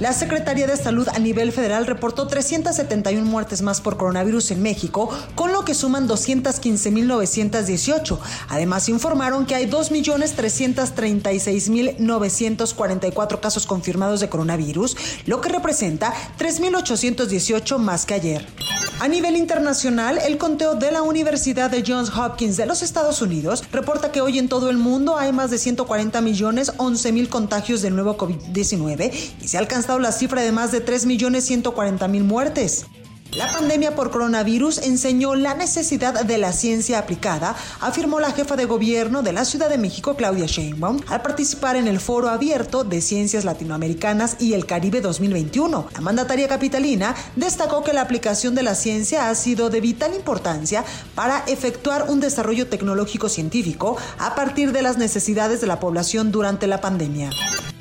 La Secretaría de Salud a nivel federal reportó 371 muertes más por coronavirus en México, con lo que suman 215.918. Además, informaron que hay 2.336.944 casos confirmados de coronavirus, lo que representa 3.818 más que ayer. A nivel internacional, el conteo de la Universidad de Johns Hopkins de los Estados Unidos reporta que hoy en todo el mundo hay más de 140 millones 11 mil contagios del nuevo COVID-19 y se ha la cifra de más de 3 millones 140 mil muertes. La pandemia por coronavirus enseñó la necesidad de la ciencia aplicada, afirmó la jefa de gobierno de la Ciudad de México, Claudia Sheinbaum, al participar en el Foro Abierto de Ciencias Latinoamericanas y el Caribe 2021. La mandataria capitalina destacó que la aplicación de la ciencia ha sido de vital importancia para efectuar un desarrollo tecnológico científico a partir de las necesidades de la población durante la pandemia.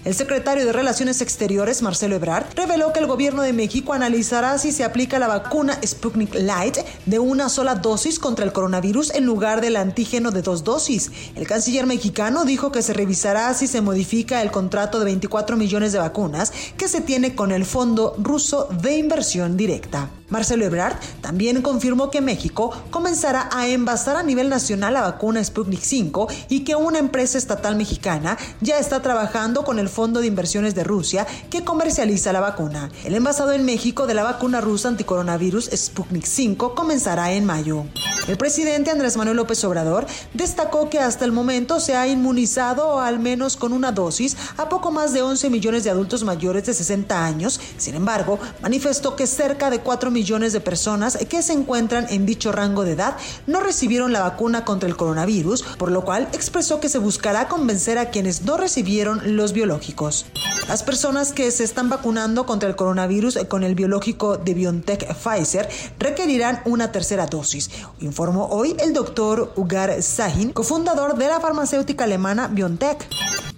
El secretario de Relaciones Exteriores, Marcelo Ebrard, reveló que el gobierno de México analizará si se aplica la vacuna Sputnik Light de una sola dosis contra el coronavirus en lugar del antígeno de dos dosis. El canciller mexicano dijo que se revisará si se modifica el contrato de 24 millones de vacunas que se tiene con el Fondo Ruso de Inversión Directa. Marcelo Ebrard también confirmó que México comenzará a envasar a nivel nacional la vacuna Sputnik 5 y que una empresa estatal mexicana ya está trabajando con el Fondo de Inversiones de Rusia que comercializa la vacuna. El envasado en México de la vacuna rusa anticoronavirus Sputnik 5 comenzará en mayo. El presidente Andrés Manuel López Obrador destacó que hasta el momento se ha inmunizado al menos con una dosis a poco más de 11 millones de adultos mayores de 60 años. Sin embargo, manifestó que cerca de 4 millones de personas que se encuentran en dicho rango de edad no recibieron la vacuna contra el coronavirus, por lo cual expresó que se buscará convencer a quienes no recibieron los biológicos. Las personas que se están vacunando contra el coronavirus con el biológico de BioNTech Pfizer requerirán una tercera dosis, informó hoy el doctor Ugar Sahin, cofundador de la farmacéutica alemana BioNTech.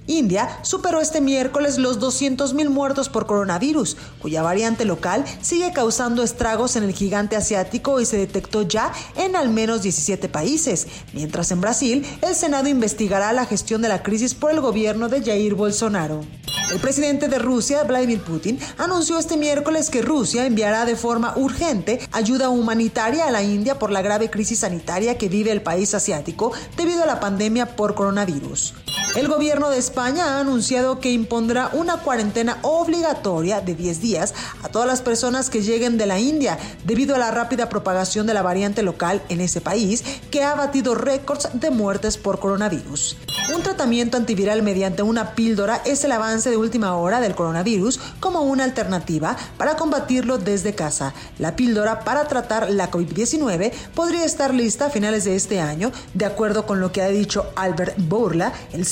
India superó este miércoles los 200.000 muertos por coronavirus, cuya variante local sigue causando estragos en el gigante asiático y se detectó ya en al menos 17 países, mientras en Brasil el Senado investigará la gestión de la crisis por el gobierno de Jair Bolsonaro. El presidente de Rusia, Vladimir Putin, anunció este miércoles que Rusia enviará de forma urgente ayuda humanitaria a la India por la grave crisis sanitaria que vive el país asiático debido a la pandemia por coronavirus. El gobierno de España ha anunciado que impondrá una cuarentena obligatoria de 10 días a todas las personas que lleguen de la India debido a la rápida propagación de la variante local en ese país que ha batido récords de muertes por coronavirus. Un tratamiento antiviral mediante una píldora es el avance de última hora del coronavirus como una alternativa para combatirlo desde casa. La píldora para tratar la COVID-19 podría estar lista a finales de este año, de acuerdo con lo que ha dicho Albert Bourla, el